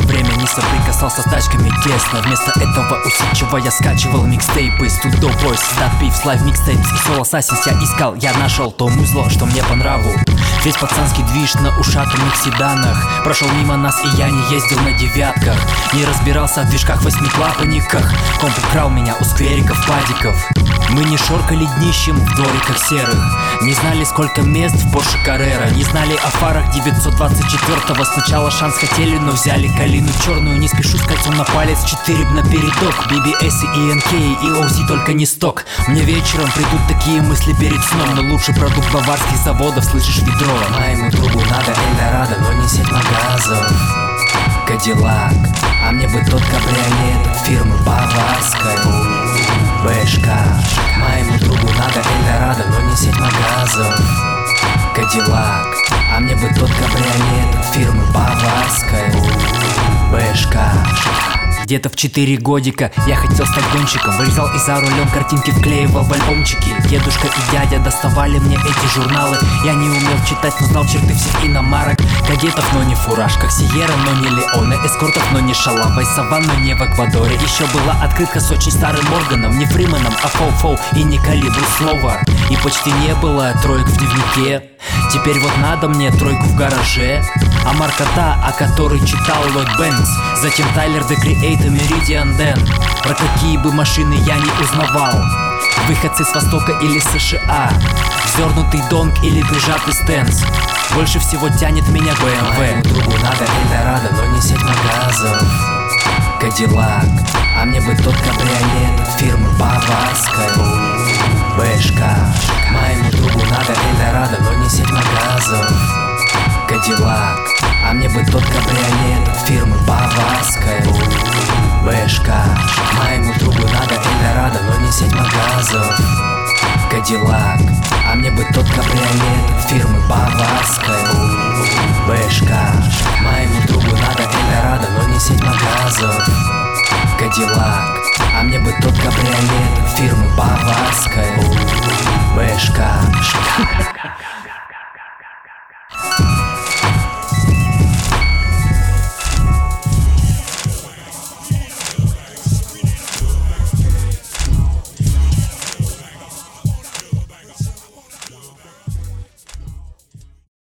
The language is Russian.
не соприкасался с тачками тесно Вместо этого усидчиво я скачивал микстейпы Студо Бойс, Стат Пивс, Лайв Микстейпс и Соло Ассасинс я искал. Я нашел то музло, что мне по нраву Весь пацанский движ на ушатанных седанах. Прошел мимо нас и я не ездил на девятках. Не разбирался в движках восьмиклапанниках Комп украл меня у сквериков, падиков. Мы не шоркали днищем в двориках серых. Не знали сколько мест в Porsche Carrera. Не знали о фарах 924-го Сначала шанс хотели, но взяли калину черную. Не спешу с кольцом на палец, 4 на передок BBS и ENK и OZ только не сток. Мне вечером придут такие мысли перед сном. Но лучший продукт баварских заводов, слышишь, ведро Моему другу надо Эльдорадо, но не сеть магазов. Кадиллак, а мне бы тот кабриолет. Фирмы баварской Бэшка, моему другу надо Эльдорадо, но не сеть магазов. Кадиллак, а мне бы тот кабриолет где-то в 4 годика я хотел стать гонщиком. Вырезал и за рулем картинки вклеивал в альбомчики. Дедушка и дядя доставали мне эти журналы. Я не умел читать, но знал черты всех иномарок. Кадетов, но не фуражках Сиера, но не Леоне. Эскортов, но не Шалавой Саван, но не в Эквадоре. Еще была открытка с очень старым органом. Не Фрименом, а Фоу-Фоу. И не Калибру слова. И почти не было троек в дневнике. Теперь вот надо мне тройку в гараже. А марка та, о которой читал Ллойд Бэнкс Затем Тайлер The Creator Meridian Дэн. Про какие бы машины я не узнавал. Выходцы с Востока или США. Взернутый донг или прижатый стенс. Больше всего тянет меня BMW Моему другу надо Эльдорадо, но не сеть магазов Кадиллак, а мне бы тот кабриолет фирмы баварской Бэшка, моему другу надо Эльдорадо, но не сеть магазов Кадиллак, а мне бы тот кабриолет фирмы баварской магазов Кадиллак, а мне бы тот кабриолет фирмы баварской. Бэшка, моему другу надо Эльдорадо, но не сеть магазов Кадиллак, а мне бы тот кабриолет фирмы баварской. Бэшка